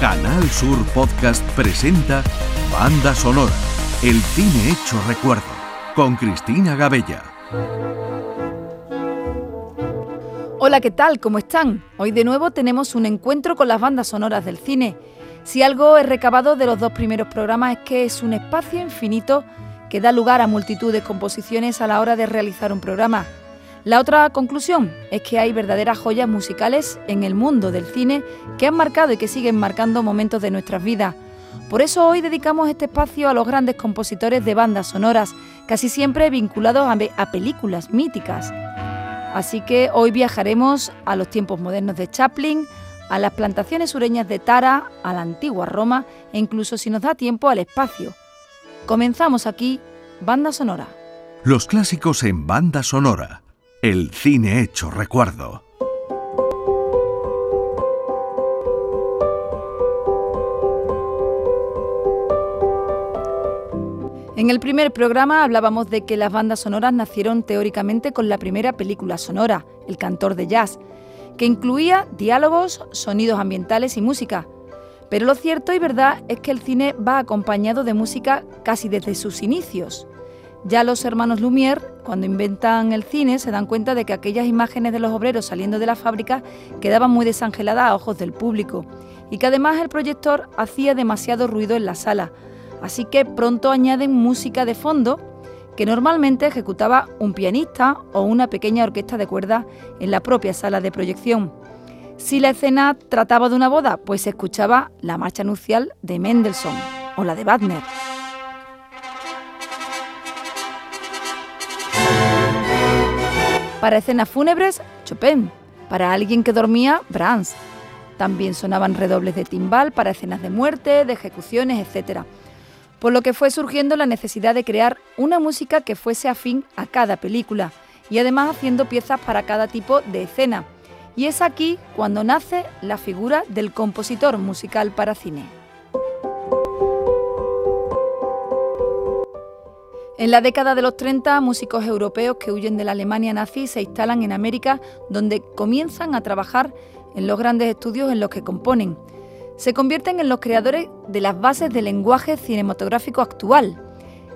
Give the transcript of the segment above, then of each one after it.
Canal Sur Podcast presenta Banda Sonora, el cine hecho recuerdo, con Cristina Gabella. Hola, ¿qué tal? ¿Cómo están? Hoy de nuevo tenemos un encuentro con las bandas sonoras del cine. Si algo he recabado de los dos primeros programas es que es un espacio infinito que da lugar a multitud de composiciones a la hora de realizar un programa. La otra conclusión es que hay verdaderas joyas musicales en el mundo del cine que han marcado y que siguen marcando momentos de nuestras vidas. Por eso hoy dedicamos este espacio a los grandes compositores de bandas sonoras, casi siempre vinculados a, películas míticas. Así que hoy viajaremos a los tiempos modernos de Chaplin, a las plantaciones sureñas de Tara, a la antigua Roma e incluso si nos da tiempo al espacio. Comenzamos aquí, Banda Sonora. Los clásicos en banda sonora. El cine hecho recuerdo. En el primer programa hablábamos de que las bandas sonoras nacieron teóricamente con la primera película sonora, El cantor de jazz, que incluía diálogos, sonidos ambientales y música. Pero lo cierto y verdad es que el cine va acompañado de música casi desde sus inicios. Ya los hermanos Lumière, cuando inventan el cine, se dan cuenta de que aquellas imágenes de los obreros saliendo de la fábrica quedaban muy desangeladas a ojos del público y que además el proyector hacía demasiado ruido en la sala. Así que pronto añaden música de fondo que normalmente ejecutaba un pianista o una pequeña orquesta de cuerdas en la propia sala de proyección. Si la escena trataba de una boda, pues se escuchaba la marcha nupcial de Mendelssohn o la de Wagner. Para escenas fúnebres, Chopin. Para alguien que dormía, Brahms. También sonaban redobles de timbal para escenas de muerte, de ejecuciones, etc. Por lo que fue surgiendo la necesidad de crear una música que fuese afín a cada película y además haciendo piezas para cada tipo de escena. Y es aquí cuando nace la figura del compositor musical para cine. En la década de los 30, músicos europeos que huyen de la Alemania nazi se instalan en América, donde comienzan a trabajar en los grandes estudios en los que componen. Se convierten en los creadores de las bases del lenguaje cinematográfico actual.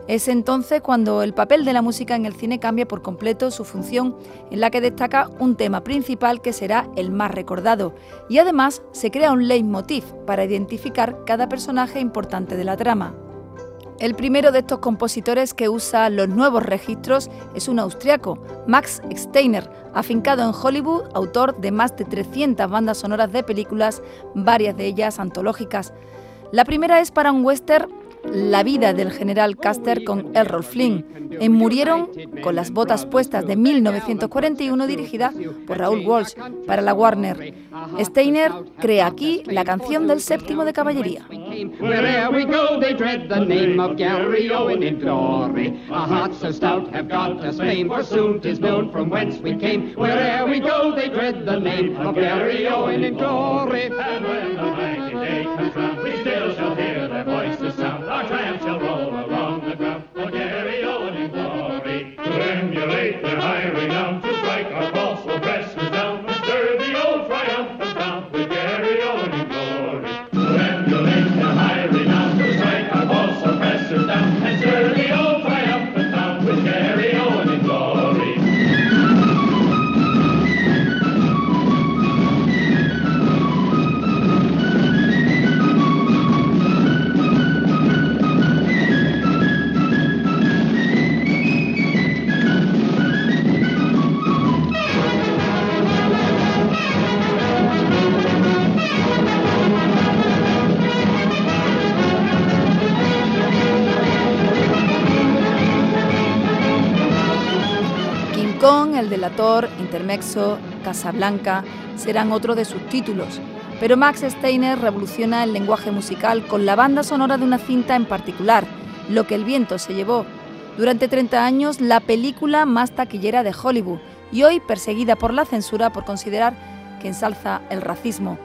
Es entonces cuando el papel de la música en el cine cambia por completo su función, en la que destaca un tema principal que será el más recordado, y además se crea un leitmotiv para identificar cada personaje importante de la trama. El primero de estos compositores que usa los nuevos registros es un austriaco, Max Steiner, afincado en Hollywood, autor de más de 300 bandas sonoras de películas, varias de ellas antológicas. La primera es para un western la vida del general Custer con Errol Flynn, en Murieron con las botas puestas de 1941 dirigida por Raúl Walsh para la Warner. Steiner crea aquí la canción del séptimo de caballería. El Delator, Intermexo, Casablanca serán otros de sus títulos. Pero Max Steiner revoluciona el lenguaje musical con la banda sonora de una cinta en particular, Lo que el viento se llevó. Durante 30 años, la película más taquillera de Hollywood y hoy perseguida por la censura por considerar que ensalza el racismo.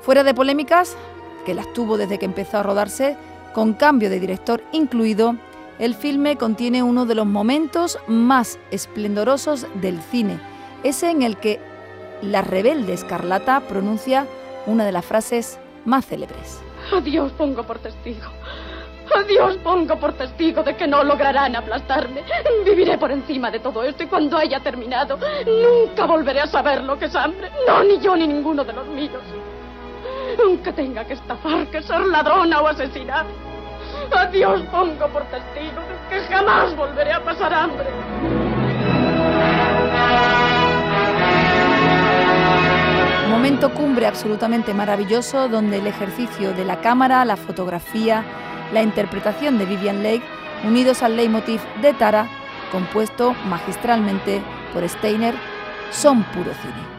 Fuera de polémicas, que las tuvo desde que empezó a rodarse, con cambio de director incluido, el filme contiene uno de los momentos más esplendorosos del cine, ese en el que la rebelde escarlata pronuncia una de las frases más célebres. Adiós pongo por testigo. Adiós pongo por testigo de que no lograrán aplastarme. Viviré por encima de todo esto y cuando haya terminado, nunca volveré a saber lo que es hambre. No, ni yo ni ninguno de los míos. Aunque tenga que estafar, que ser ladrona o asesinar. Adiós pongo por testigo que jamás volveré a pasar hambre. Momento cumbre absolutamente maravilloso donde el ejercicio de la cámara, la fotografía, la interpretación de Vivian Lake, unidos al leitmotiv de Tara, compuesto magistralmente por Steiner, son puro cine.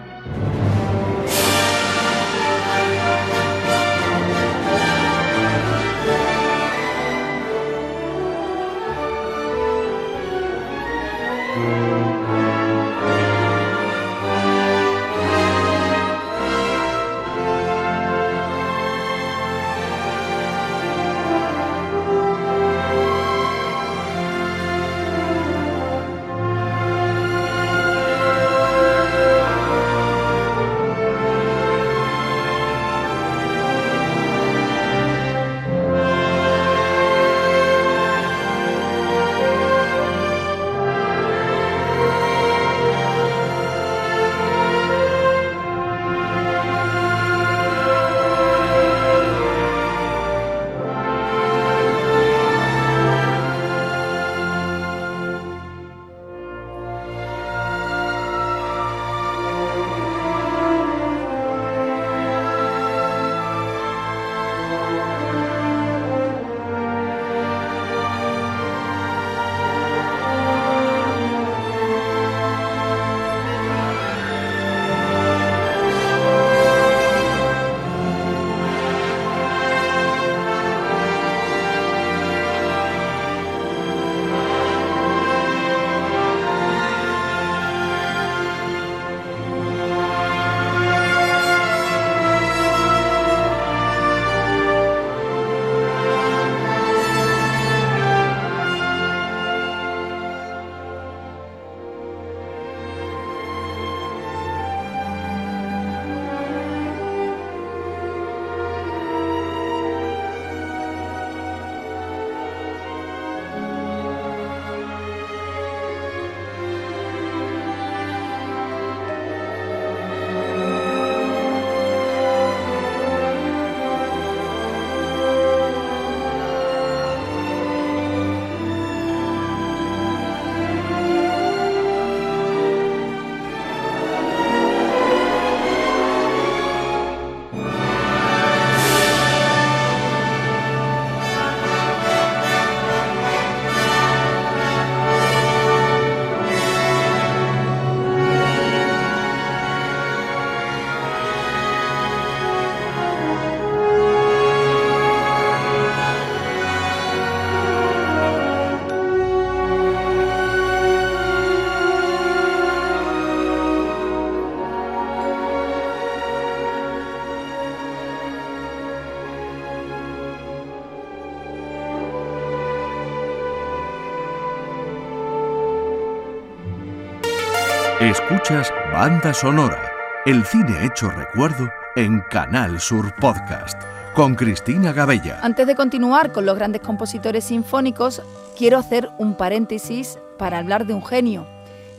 Escuchas Banda Sonora, el cine hecho recuerdo en Canal Sur Podcast, con Cristina Gabella. Antes de continuar con los grandes compositores sinfónicos, quiero hacer un paréntesis para hablar de un genio,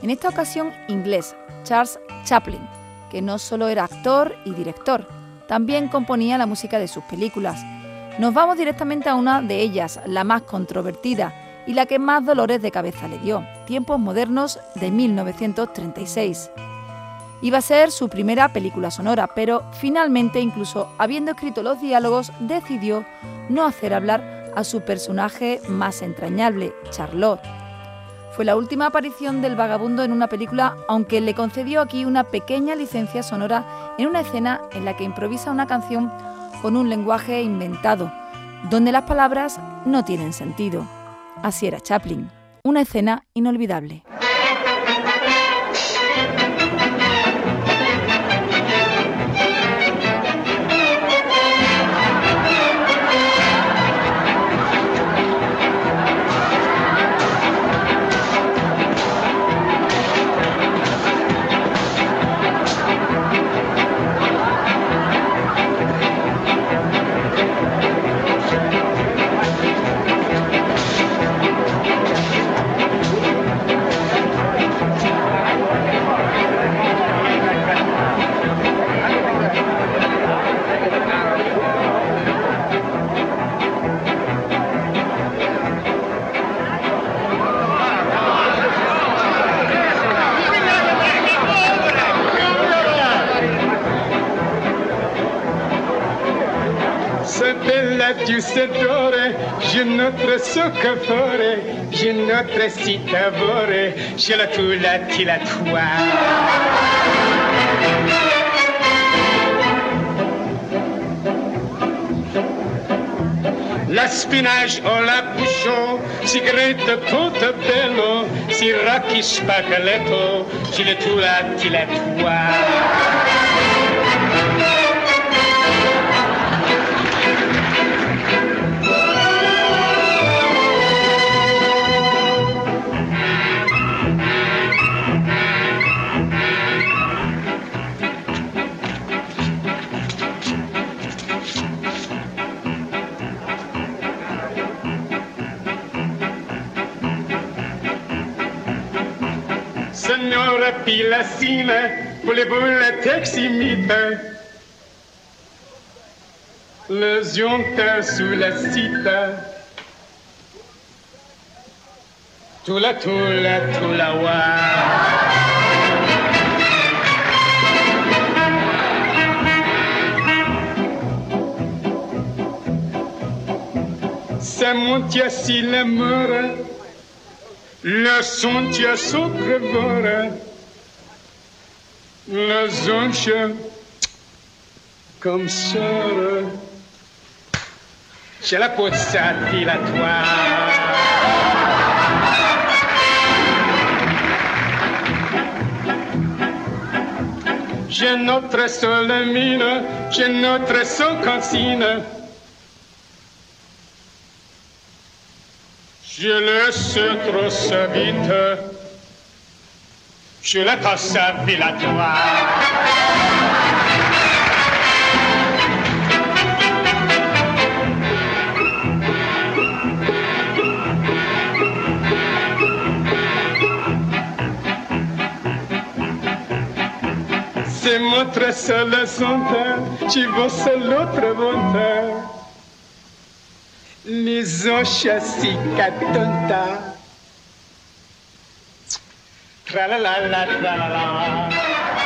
en esta ocasión inglés, Charles Chaplin, que no solo era actor y director, también componía la música de sus películas. Nos vamos directamente a una de ellas, la más controvertida, y la que más dolores de cabeza le dio, Tiempos Modernos de 1936. Iba a ser su primera película sonora, pero finalmente, incluso habiendo escrito los diálogos, decidió no hacer hablar a su personaje más entrañable, Charlotte. Fue la última aparición del vagabundo en una película, aunque le concedió aquí una pequeña licencia sonora en una escena en la que improvisa una canción con un lenguaje inventado, donde las palabras no tienen sentido. Así era Chaplin. Una escena inolvidable. que ferai Je noterai si Je la toulati la toi La spinach o la bouchon, si grette portobello, si rocchi spacchetto, si le tulati la tua. pilacine, voleboule, teximite. Le zionte sous la cite. Tula tula tula wa. se monte si la mora, le son tia so la zoncia comme sora. Ce la pozzati la tua. J'ai notre seule mine, j'ai notre seule consigne. Je laisse trop sa vite, je sur le cosse filatoire. C'est montre seul son teint, tu vois seul l'autre monteur. Les anchassis catonta. Tra la la la tra la la.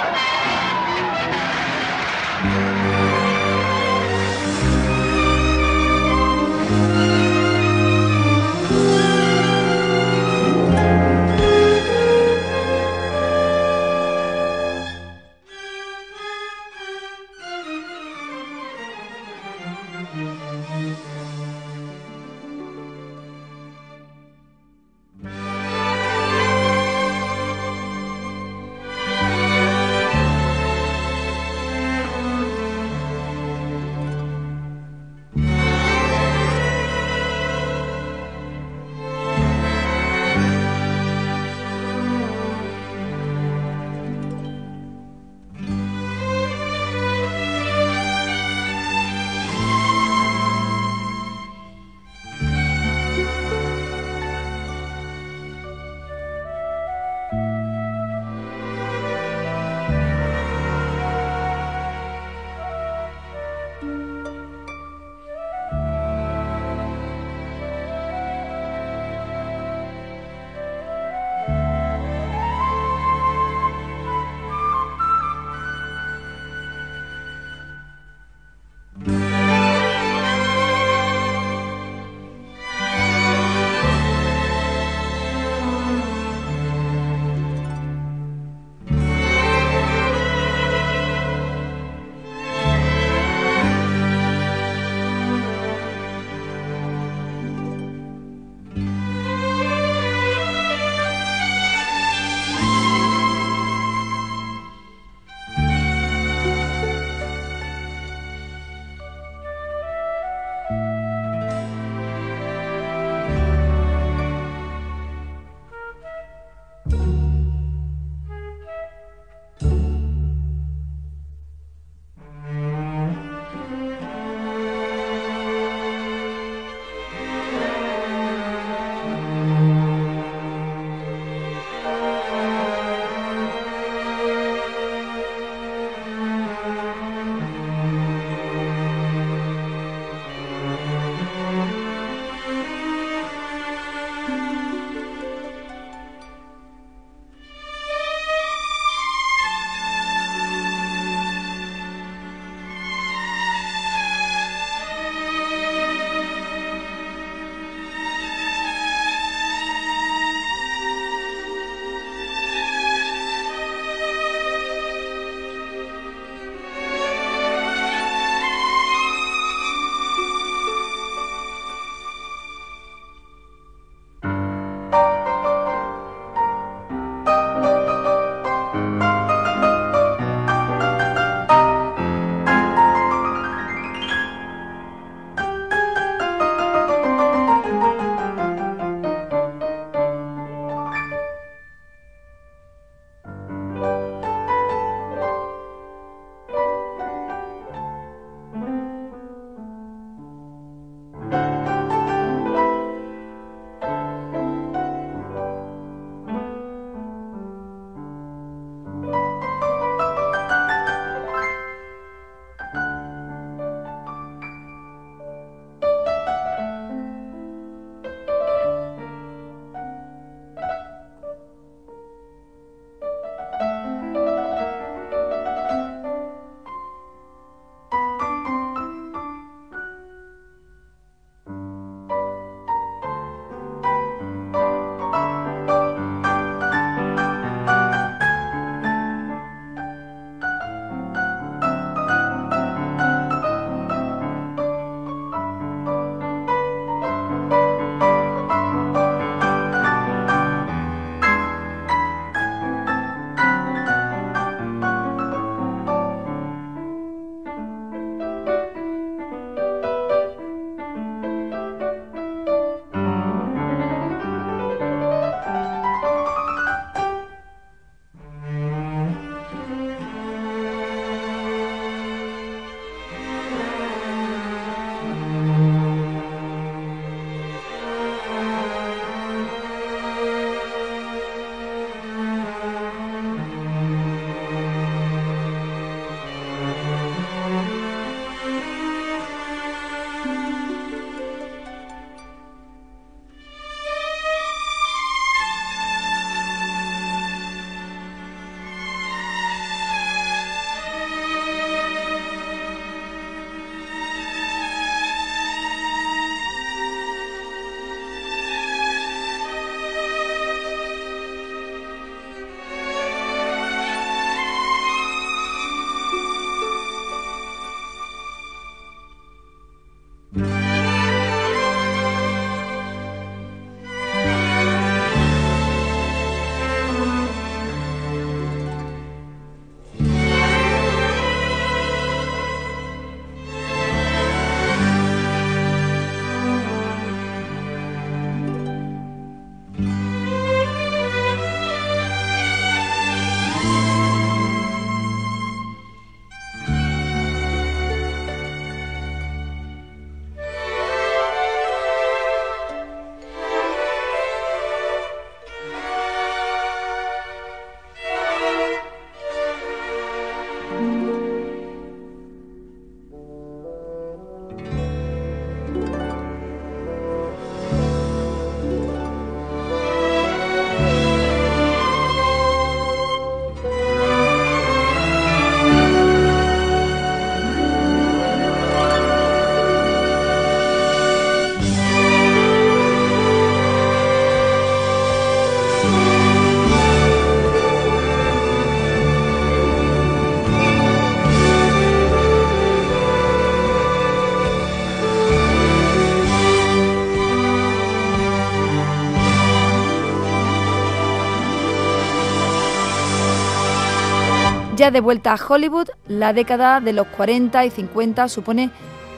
De vuelta a Hollywood, la década de los 40 y 50 supone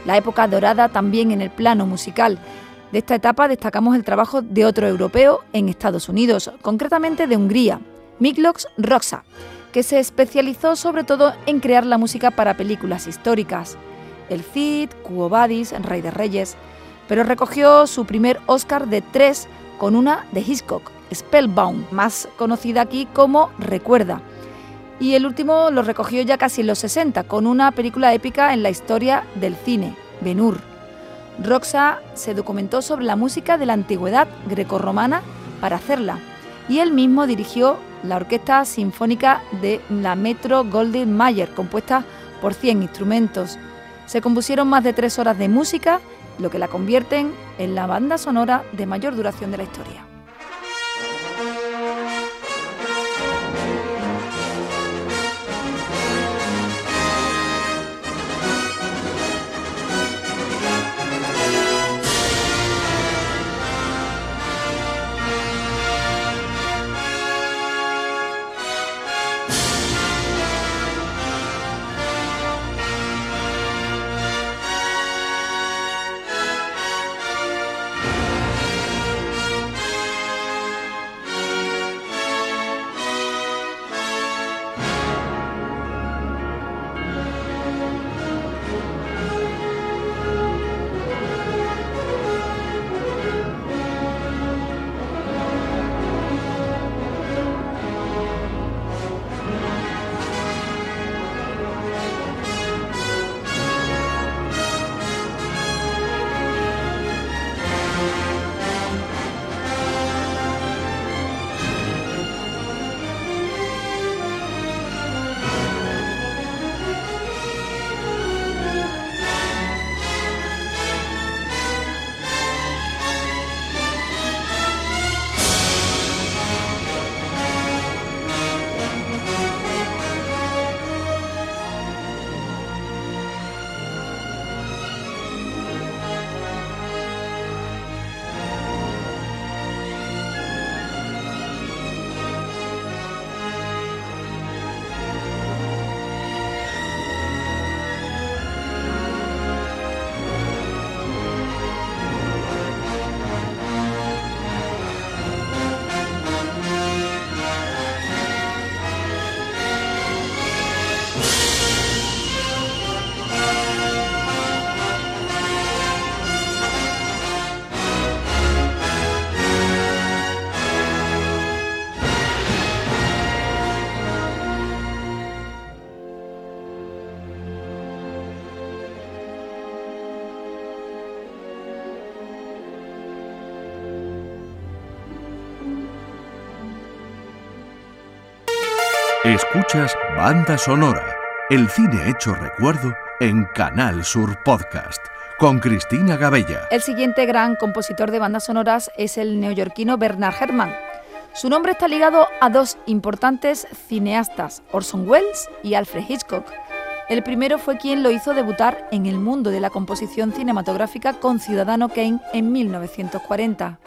la época dorada también en el plano musical. De esta etapa destacamos el trabajo de otro europeo en Estados Unidos, concretamente de Hungría, Miklos Roxa, que se especializó sobre todo en crear la música para películas históricas. El Cid, Cuo Vadis, Rey de Reyes, pero recogió su primer Oscar de tres con una de Hitchcock, Spellbound, más conocida aquí como Recuerda. Y el último lo recogió ya casi en los 60, con una película épica en la historia del cine, Ben-Hur. Roxa se documentó sobre la música de la antigüedad grecorromana para hacerla, y él mismo dirigió la Orquesta Sinfónica de la Metro Goldwyn Mayer, compuesta por 100 instrumentos. Se compusieron más de tres horas de música, lo que la convierten en la banda sonora de mayor duración de la historia. Escuchas Banda Sonora, el cine hecho recuerdo en Canal Sur Podcast, con Cristina Gabella. El siguiente gran compositor de bandas sonoras es el neoyorquino Bernard Herrmann. Su nombre está ligado a dos importantes cineastas, Orson Welles y Alfred Hitchcock. El primero fue quien lo hizo debutar en el mundo de la composición cinematográfica con Ciudadano Kane en 1940.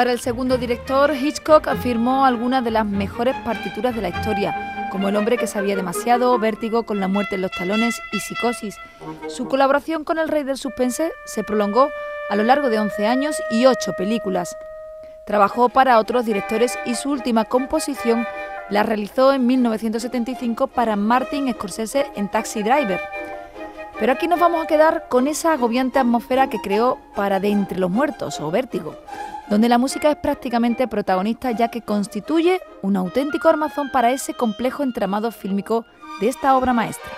Para el segundo director, Hitchcock afirmó algunas de las mejores partituras de la historia, como El hombre que sabía demasiado, Vértigo con la muerte en los talones y Psicosis. Su colaboración con el rey del suspense se prolongó a lo largo de 11 años y 8 películas. Trabajó para otros directores y su última composición la realizó en 1975 para Martin Scorsese en Taxi Driver. Pero aquí nos vamos a quedar con esa agobiante atmósfera que creó para De Entre los Muertos o Vértigo, donde la música es prácticamente protagonista ya que constituye un auténtico armazón para ese complejo entramado fílmico de esta obra maestra.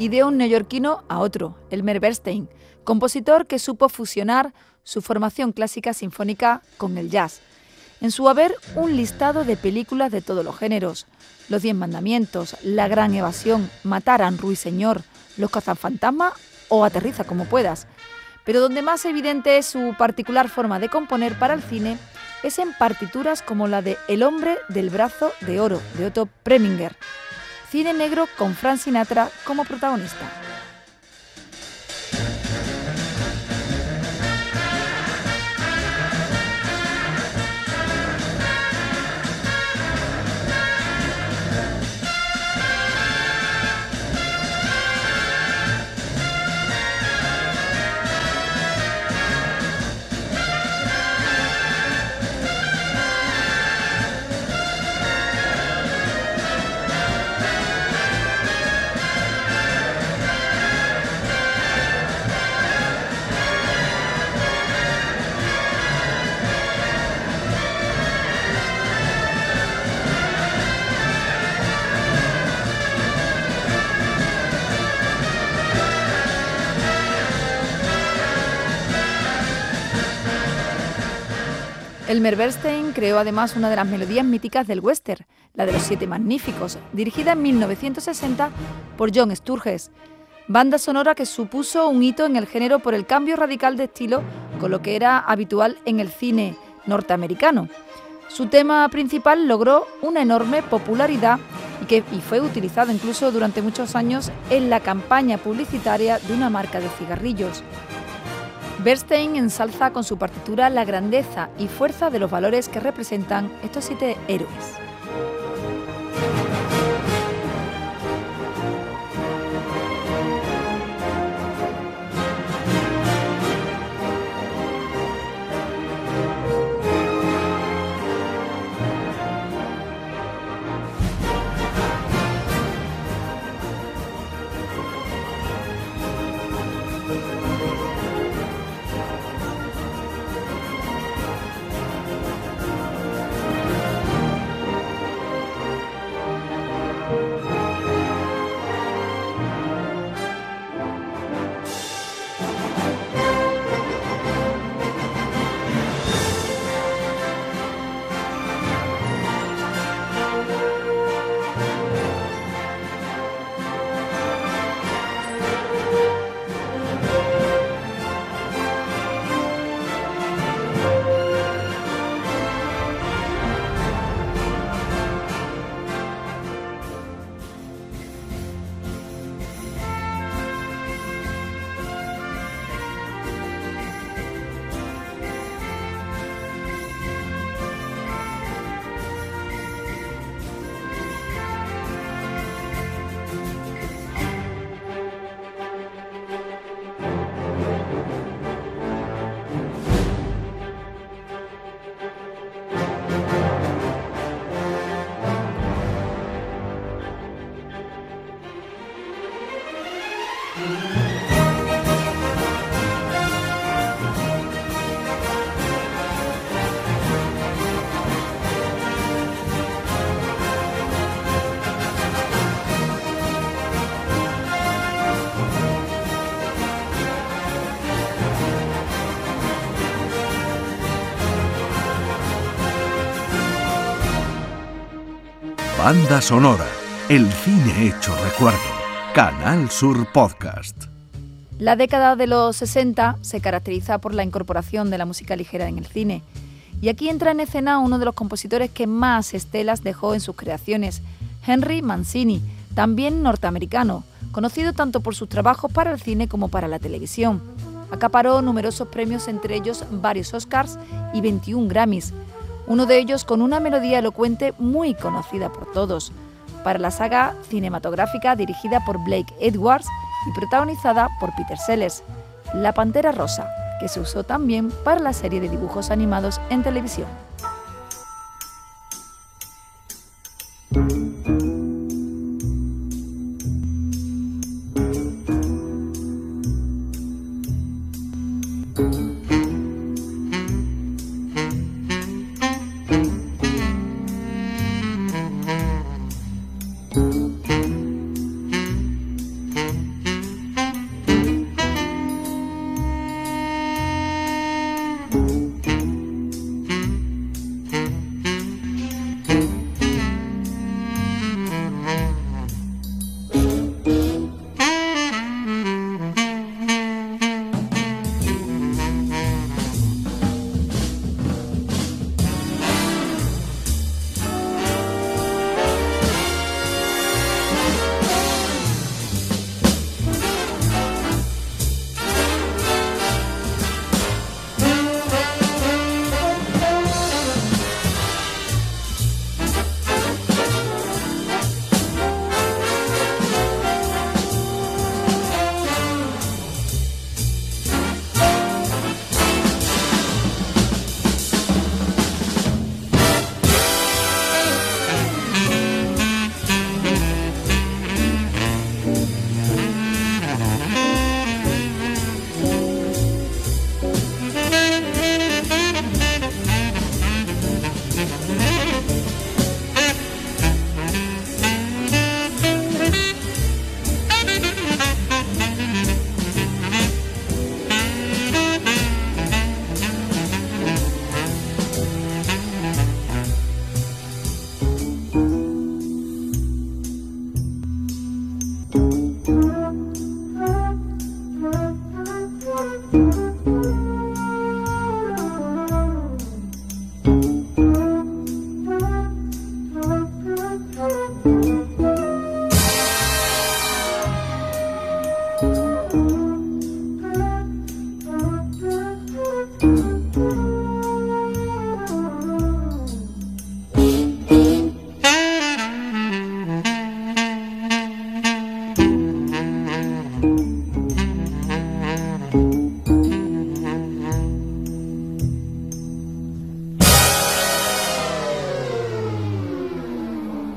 Y de un neoyorquino a otro, Elmer Bernstein, compositor que supo fusionar su formación clásica sinfónica con el jazz. En su haber, un listado de películas de todos los géneros: Los Diez Mandamientos, La Gran Evasión, Matar a Ruiseñor, Los Cazafantasmas o Aterriza como puedas. Pero donde más evidente es su particular forma de componer para el cine es en partituras como la de El hombre del brazo de oro de Otto Preminger, cine negro con Frank Sinatra como protagonista. Elmer Bernstein creó además una de las melodías míticas del western, la de los Siete Magníficos, dirigida en 1960 por John Sturges. Banda sonora que supuso un hito en el género por el cambio radical de estilo con lo que era habitual en el cine norteamericano. Su tema principal logró una enorme popularidad y, que, y fue utilizado incluso durante muchos años en la campaña publicitaria de una marca de cigarrillos. Bernstein ensalza con su partitura la grandeza y fuerza de los valores que representan estos siete héroes. Banda sonora, el cine hecho recuerdo. Canal Sur Podcast. La década de los 60 se caracteriza por la incorporación de la música ligera en el cine. Y aquí entra en escena uno de los compositores que más estelas dejó en sus creaciones, Henry Mancini, también norteamericano, conocido tanto por sus trabajos para el cine como para la televisión. Acaparó numerosos premios, entre ellos varios Oscars y 21 Grammys, uno de ellos con una melodía elocuente muy conocida por todos, para la saga cinematográfica dirigida por Blake Edwards y protagonizada por Peter Sellers, La Pantera Rosa, que se usó también para la serie de dibujos animados en televisión.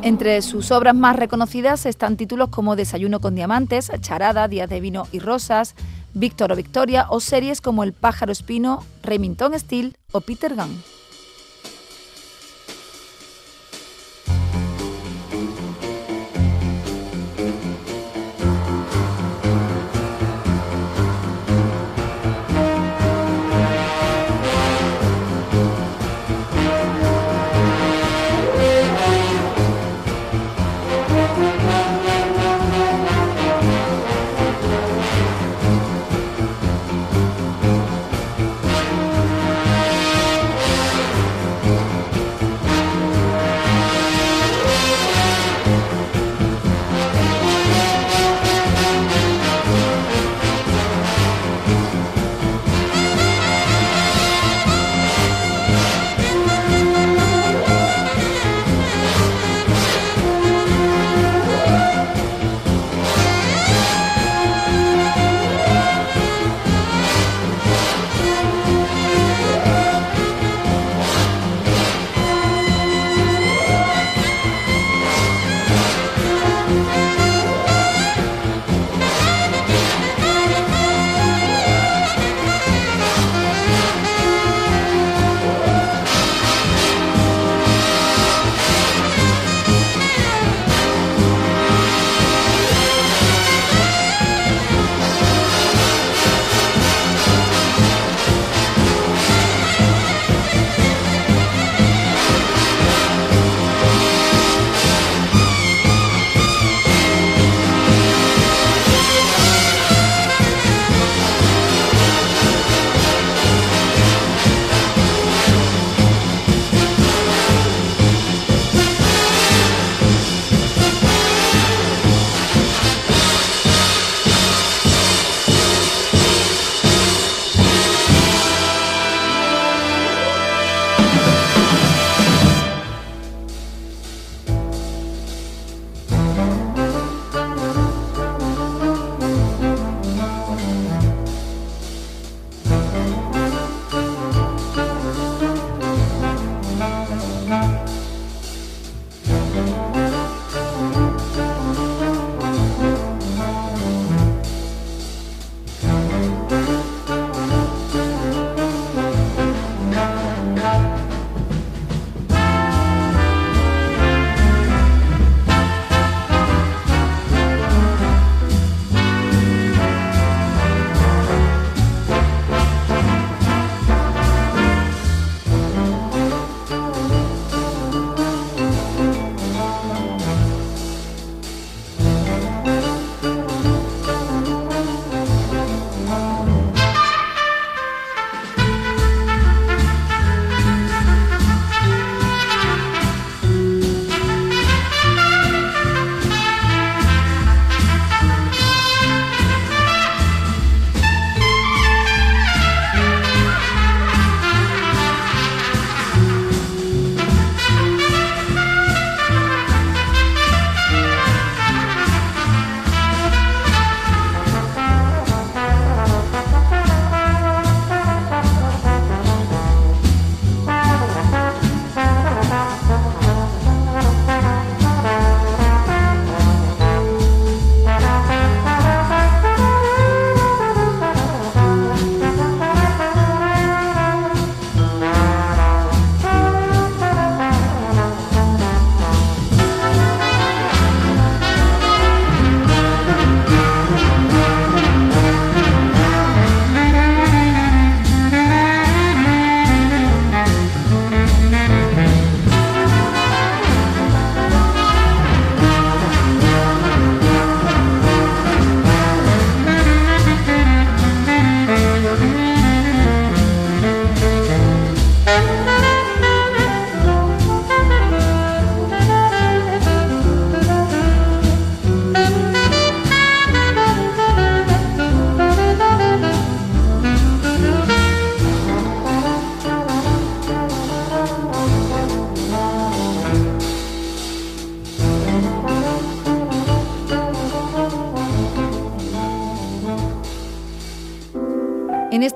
Entre sus obras más reconocidas están títulos como Desayuno con Diamantes, Charada, Días de Vino y Rosas, Víctor o Victoria o series como El Pájaro Espino, Remington Steel o Peter Gunn.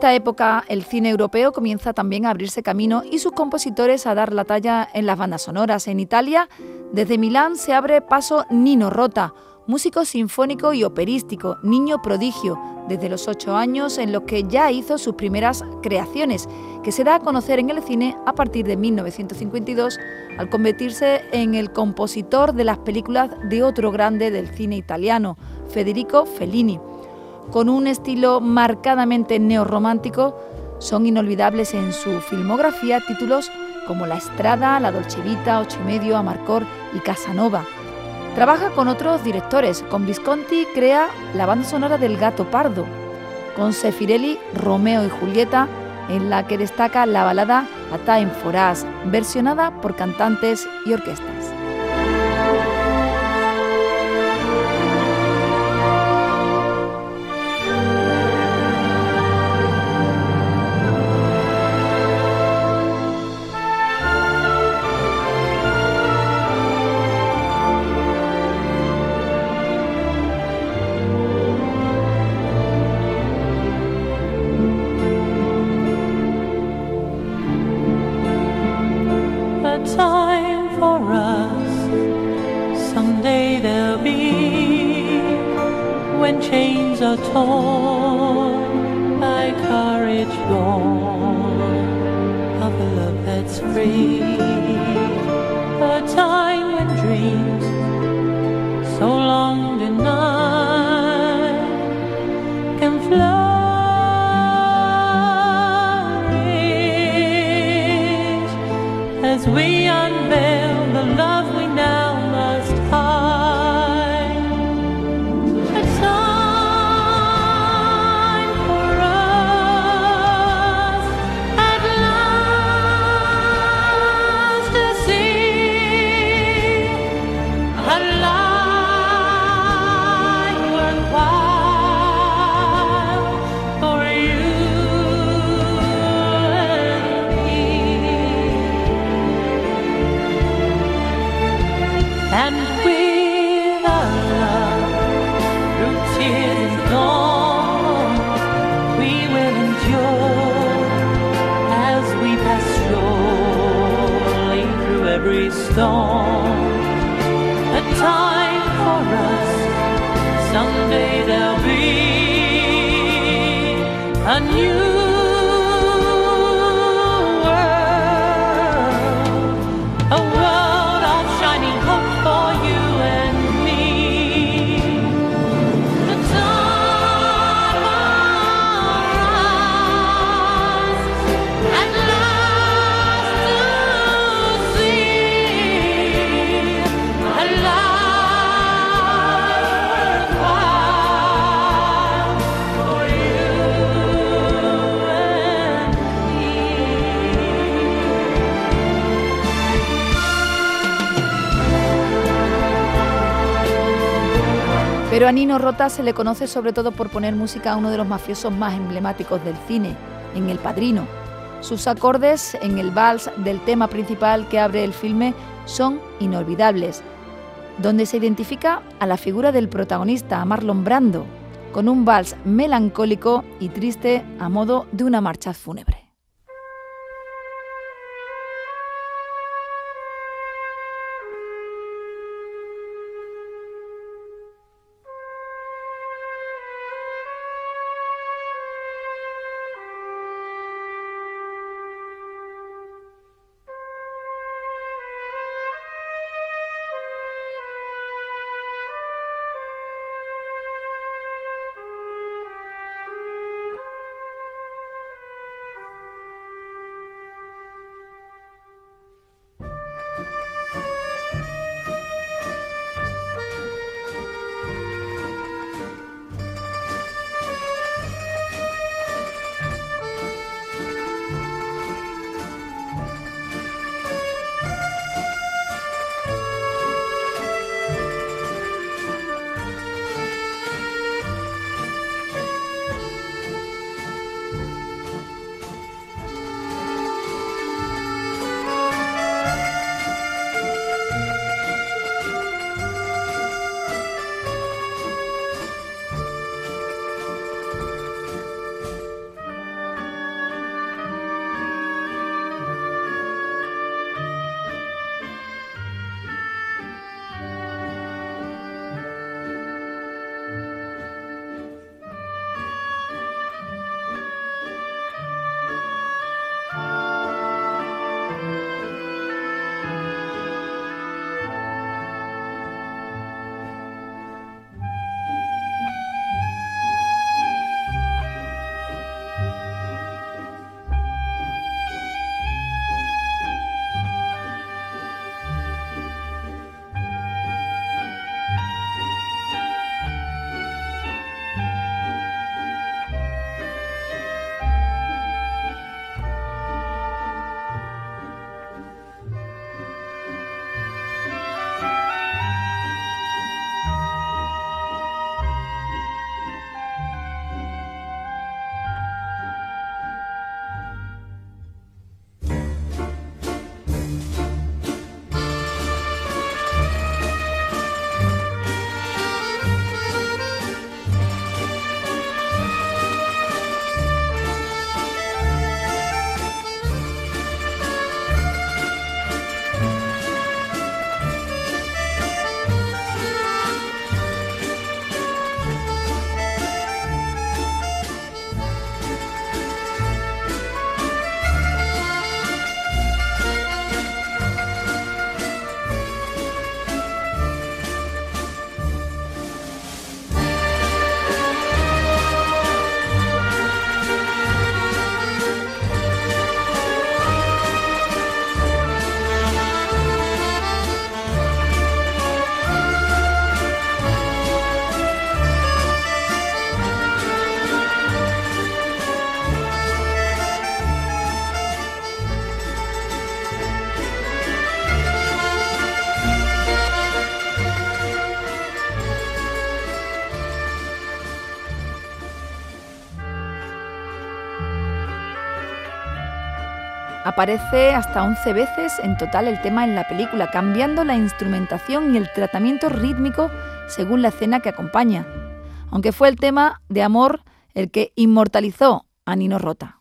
Esta época el cine europeo comienza también a abrirse camino y sus compositores a dar la talla en las bandas sonoras. En Italia Desde Milán se abre paso Nino Rota, músico sinfónico y operístico, niño prodigio, desde los ocho años en los que ya hizo sus primeras creaciones, que se da a conocer en el cine a partir de 1952 al convertirse en el compositor de las películas de otro grande del cine italiano, Federico Fellini. Con un estilo marcadamente neorromántico, son inolvidables en su filmografía títulos como La Estrada, La Dolce Vita, Ocho y Medio, Amarcor y Casanova. Trabaja con otros directores. Con Visconti crea la banda sonora del Gato Pardo. Con Sefirelli, Romeo y Julieta, en la que destaca la balada A Time for Us, versionada por cantantes y orquestas. A time for us, someday there'll be a new. Pero a Nino Rota se le conoce sobre todo por poner música a uno de los mafiosos más emblemáticos del cine, en El Padrino. Sus acordes en el vals del tema principal que abre el filme son inolvidables, donde se identifica a la figura del protagonista, Marlon Brando, con un vals melancólico y triste a modo de una marcha fúnebre. Aparece hasta 11 veces en total el tema en la película, cambiando la instrumentación y el tratamiento rítmico según la escena que acompaña, aunque fue el tema de amor el que inmortalizó a Nino Rota.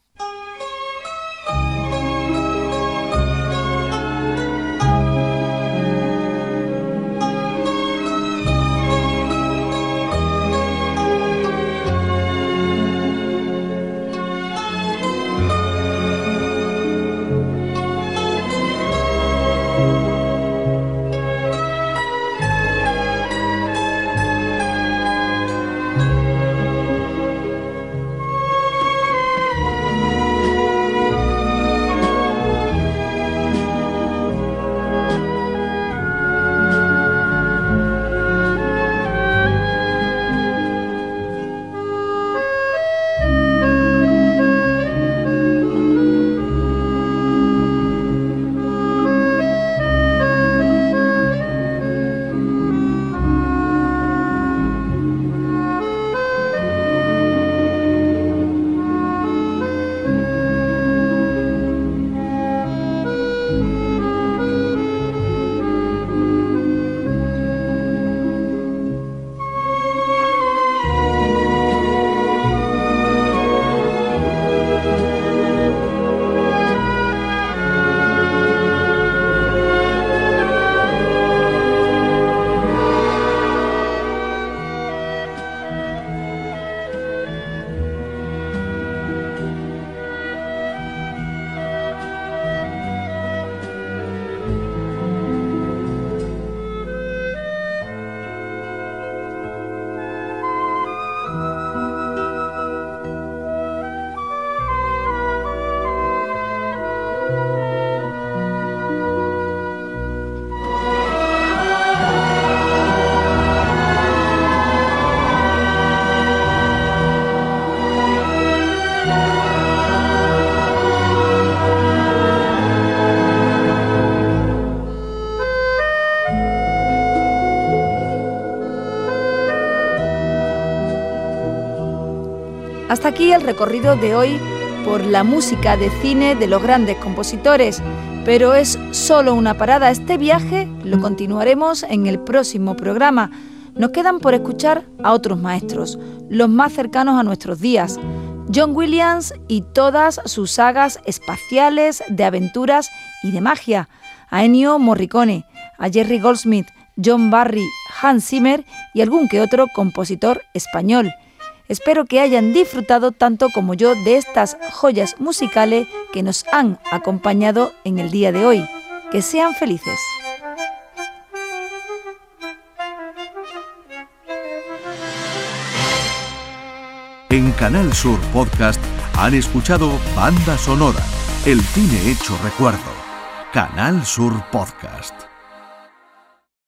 Aquí el recorrido de hoy por la música de cine de los grandes compositores, pero es solo una parada. Este viaje lo continuaremos en el próximo programa. Nos quedan por escuchar a otros maestros, los más cercanos a nuestros días. John Williams y todas sus sagas espaciales, de aventuras y de magia. A Ennio Morricone, a Jerry Goldsmith, John Barry, Hans Zimmer y algún que otro compositor español. Espero que hayan disfrutado tanto como yo de estas joyas musicales que nos han acompañado en el día de hoy. Que sean felices. En Canal Sur Podcast han escuchado Banda Sonora, el cine hecho recuerdo. Canal Sur Podcast.